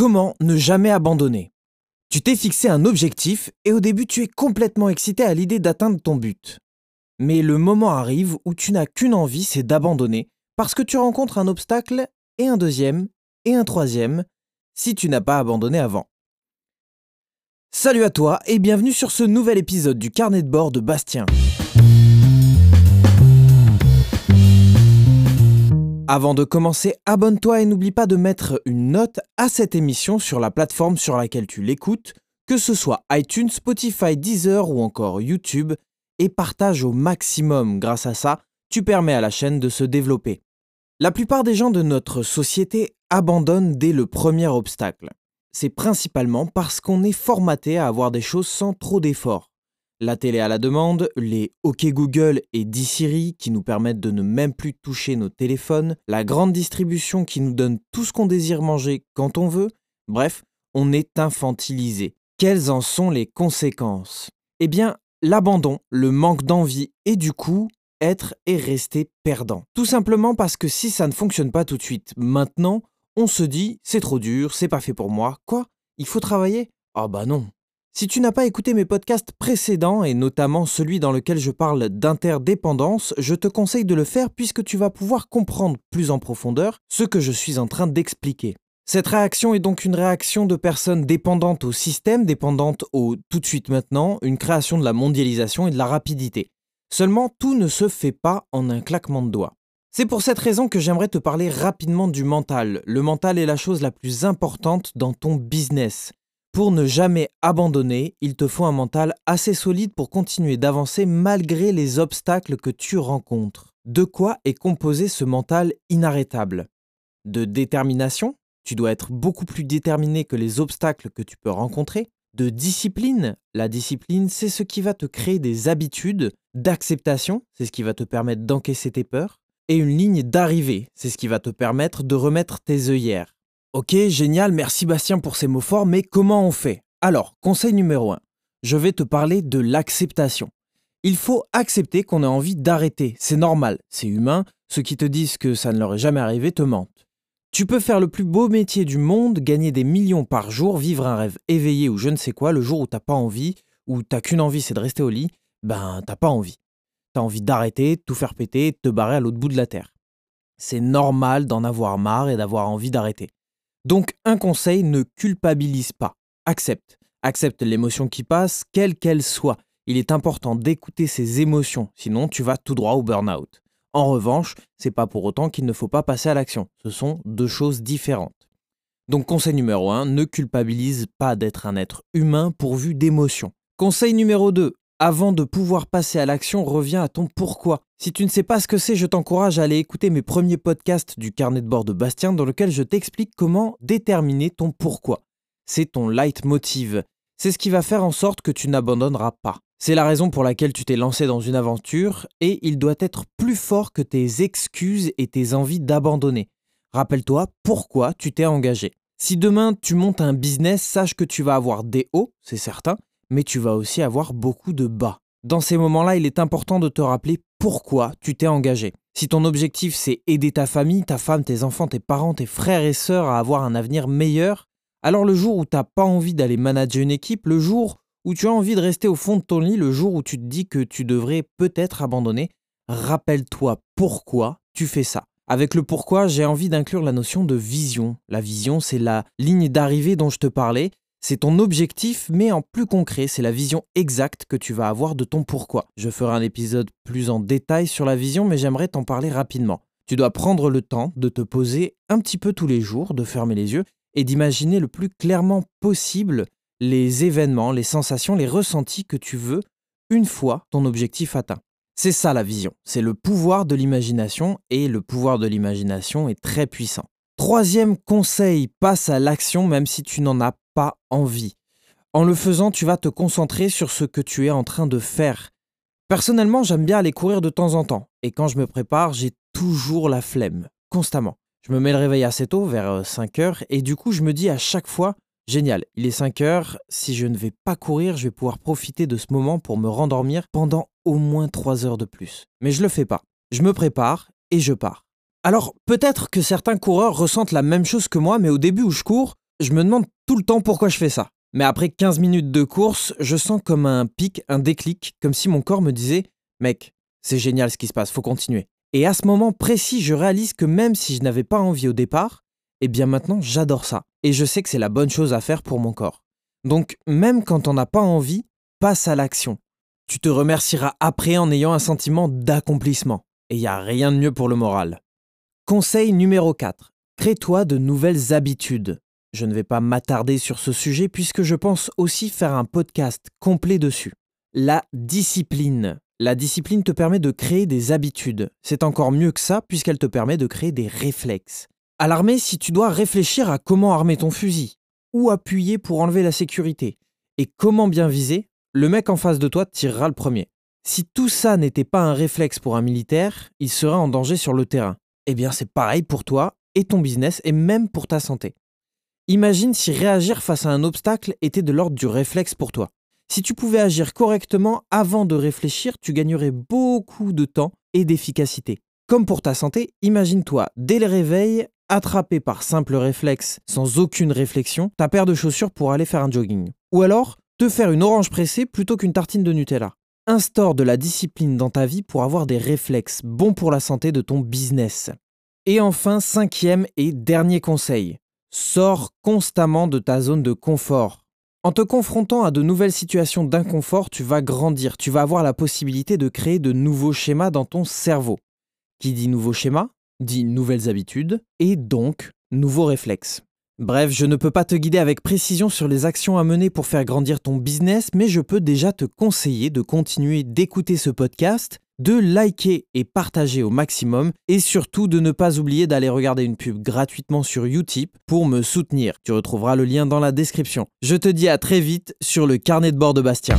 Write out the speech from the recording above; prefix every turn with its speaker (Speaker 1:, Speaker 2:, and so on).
Speaker 1: Comment ne jamais abandonner? Tu t'es fixé un objectif et au début tu es complètement excité à l'idée d'atteindre ton but. Mais le moment arrive où tu n'as qu'une envie, c'est d'abandonner, parce que tu rencontres un obstacle et un deuxième et un troisième, si tu n'as pas abandonné avant. Salut à toi et bienvenue sur ce nouvel épisode du carnet de bord de Bastien. Avant de commencer, abonne-toi et n'oublie pas de mettre une note à cette émission sur la plateforme sur laquelle tu l'écoutes, que ce soit iTunes, Spotify, Deezer ou encore YouTube, et partage au maximum. Grâce à ça, tu permets à la chaîne de se développer. La plupart des gens de notre société abandonnent dès le premier obstacle. C'est principalement parce qu'on est formaté à avoir des choses sans trop d'efforts la télé à la demande, les OK Google et D-Siri qui nous permettent de ne même plus toucher nos téléphones, la grande distribution qui nous donne tout ce qu'on désire manger quand on veut, bref, on est infantilisé. Quelles en sont les conséquences? Eh bien, l'abandon, le manque d'envie et du coup, être et rester perdant. Tout simplement parce que si ça ne fonctionne pas tout de suite, maintenant, on se dit c'est trop dur, c'est pas fait pour moi. Quoi? Il faut travailler? Ah bah non, si tu n'as pas écouté mes podcasts précédents, et notamment celui dans lequel je parle d'interdépendance, je te conseille de le faire puisque tu vas pouvoir comprendre plus en profondeur ce que je suis en train d'expliquer. Cette réaction est donc une réaction de personnes dépendantes au système, dépendantes au tout de suite maintenant, une création de la mondialisation et de la rapidité. Seulement, tout ne se fait pas en un claquement de doigts. C'est pour cette raison que j'aimerais te parler rapidement du mental. Le mental est la chose la plus importante dans ton business. Pour ne jamais abandonner, il te faut un mental assez solide pour continuer d'avancer malgré les obstacles que tu rencontres. De quoi est composé ce mental inarrêtable? De détermination, tu dois être beaucoup plus déterminé que les obstacles que tu peux rencontrer. De discipline, la discipline c'est ce qui va te créer des habitudes. D'acceptation, c'est ce qui va te permettre d'encaisser tes peurs. Et une ligne d'arrivée, c'est ce qui va te permettre de remettre tes œillères. Ok, génial, merci Bastien pour ces mots forts, mais comment on fait? Alors, conseil numéro 1, je vais te parler de l'acceptation. Il faut accepter qu'on a envie d'arrêter, c'est normal, c'est humain, ceux qui te disent que ça ne leur est jamais arrivé te mentent. Tu peux faire le plus beau métier du monde, gagner des millions par jour, vivre un rêve éveillé ou je ne sais quoi, le jour où t'as pas envie, ou t'as qu'une envie c'est de rester au lit, ben t'as pas envie. T'as envie d'arrêter, tout faire péter, te barrer à l'autre bout de la terre. C'est normal d'en avoir marre et d'avoir envie d'arrêter. Donc un conseil, ne culpabilise pas, accepte. Accepte l'émotion qui passe, quelle qu'elle soit. Il est important d'écouter ses émotions, sinon tu vas tout droit au burn-out. En revanche, c'est pas pour autant qu'il ne faut pas passer à l'action. Ce sont deux choses différentes. Donc conseil numéro 1, ne culpabilise pas d'être un être humain pourvu d'émotions. Conseil numéro 2, avant de pouvoir passer à l'action, reviens à ton pourquoi. Si tu ne sais pas ce que c'est, je t'encourage à aller écouter mes premiers podcasts du carnet de bord de Bastien dans lequel je t'explique comment déterminer ton pourquoi. C'est ton leitmotiv. C'est ce qui va faire en sorte que tu n'abandonneras pas. C'est la raison pour laquelle tu t'es lancé dans une aventure et il doit être plus fort que tes excuses et tes envies d'abandonner. Rappelle-toi pourquoi tu t'es engagé. Si demain tu montes un business, sache que tu vas avoir des hauts, c'est certain, mais tu vas aussi avoir beaucoup de bas. Dans ces moments-là, il est important de te rappeler pourquoi tu t'es engagé. Si ton objectif c'est aider ta famille, ta femme, tes enfants, tes parents, tes frères et sœurs à avoir un avenir meilleur, alors le jour où tu n'as pas envie d'aller manager une équipe, le jour où tu as envie de rester au fond de ton lit, le jour où tu te dis que tu devrais peut-être abandonner, rappelle-toi pourquoi tu fais ça. Avec le pourquoi, j'ai envie d'inclure la notion de vision. La vision, c'est la ligne d'arrivée dont je te parlais, c'est ton objectif, mais en plus concret, c'est la vision exacte que tu vas avoir de ton pourquoi. Je ferai un épisode plus en détail sur la vision, mais j'aimerais t'en parler rapidement. Tu dois prendre le temps de te poser un petit peu tous les jours, de fermer les yeux et d'imaginer le plus clairement possible les événements, les sensations, les ressentis que tu veux une fois ton objectif atteint. C'est ça la vision, c'est le pouvoir de l'imagination et le pouvoir de l'imagination est très puissant. Troisième conseil, passe à l'action même si tu n'en as pas envie. En le faisant, tu vas te concentrer sur ce que tu es en train de faire. Personnellement, j'aime bien aller courir de temps en temps, et quand je me prépare, j'ai toujours la flemme, constamment. Je me mets le réveil assez tôt, vers 5 euh, heures, et du coup, je me dis à chaque fois, génial, il est 5 heures, si je ne vais pas courir, je vais pouvoir profiter de ce moment pour me rendormir pendant au moins 3 heures de plus. Mais je le fais pas. Je me prépare et je pars. Alors, peut-être que certains coureurs ressentent la même chose que moi, mais au début où je cours, Je me demande tout le temps pourquoi je fais ça. Mais après 15 minutes de course, je sens comme un pic, un déclic, comme si mon corps me disait Mec, c'est génial ce qui se passe, faut continuer. Et à ce moment précis, je réalise que même si je n'avais pas envie au départ, eh bien maintenant j'adore ça. Et je sais que c'est la bonne chose à faire pour mon corps. Donc même quand on n'a pas envie, passe à l'action. Tu te remercieras après en ayant un sentiment d'accomplissement. Et il n'y a rien de mieux pour le moral. Conseil numéro 4. Crée-toi de nouvelles habitudes. Je ne vais pas m'attarder sur ce sujet puisque je pense aussi faire un podcast complet dessus. La discipline. La discipline te permet de créer des habitudes. C'est encore mieux que ça puisqu'elle te permet de créer des réflexes. À l'armée, si tu dois réfléchir à comment armer ton fusil, où appuyer pour enlever la sécurité, et comment bien viser, le mec en face de toi tirera le premier. Si tout ça n'était pas un réflexe pour un militaire, il serait en danger sur le terrain. Eh bien c'est pareil pour toi et ton business et même pour ta santé. Imagine si réagir face à un obstacle était de l'ordre du réflexe pour toi. Si tu pouvais agir correctement avant de réfléchir, tu gagnerais beaucoup de temps et d'efficacité. Comme pour ta santé, imagine-toi dès le réveil, attrapé par simple réflexe, sans aucune réflexion, ta paire de chaussures pour aller faire un jogging. Ou alors, te faire une orange pressée plutôt qu'une tartine de Nutella. Instaure de la discipline dans ta vie pour avoir des réflexes bons pour la santé de ton business. Et enfin, cinquième et dernier conseil, Sors constamment de ta zone de confort. En te confrontant à de nouvelles situations d'inconfort, tu vas grandir, tu vas avoir la possibilité de créer de nouveaux schémas dans ton cerveau. Qui dit nouveaux schémas dit nouvelles habitudes et donc nouveaux réflexes. Bref, je ne peux pas te guider avec précision sur les actions à mener pour faire grandir ton business, mais je peux déjà te conseiller de continuer d'écouter ce podcast de liker et partager au maximum et surtout de ne pas oublier d'aller regarder une pub gratuitement sur Utip pour me soutenir. Tu retrouveras le lien dans la description. Je te dis à très vite sur le carnet de bord de Bastien.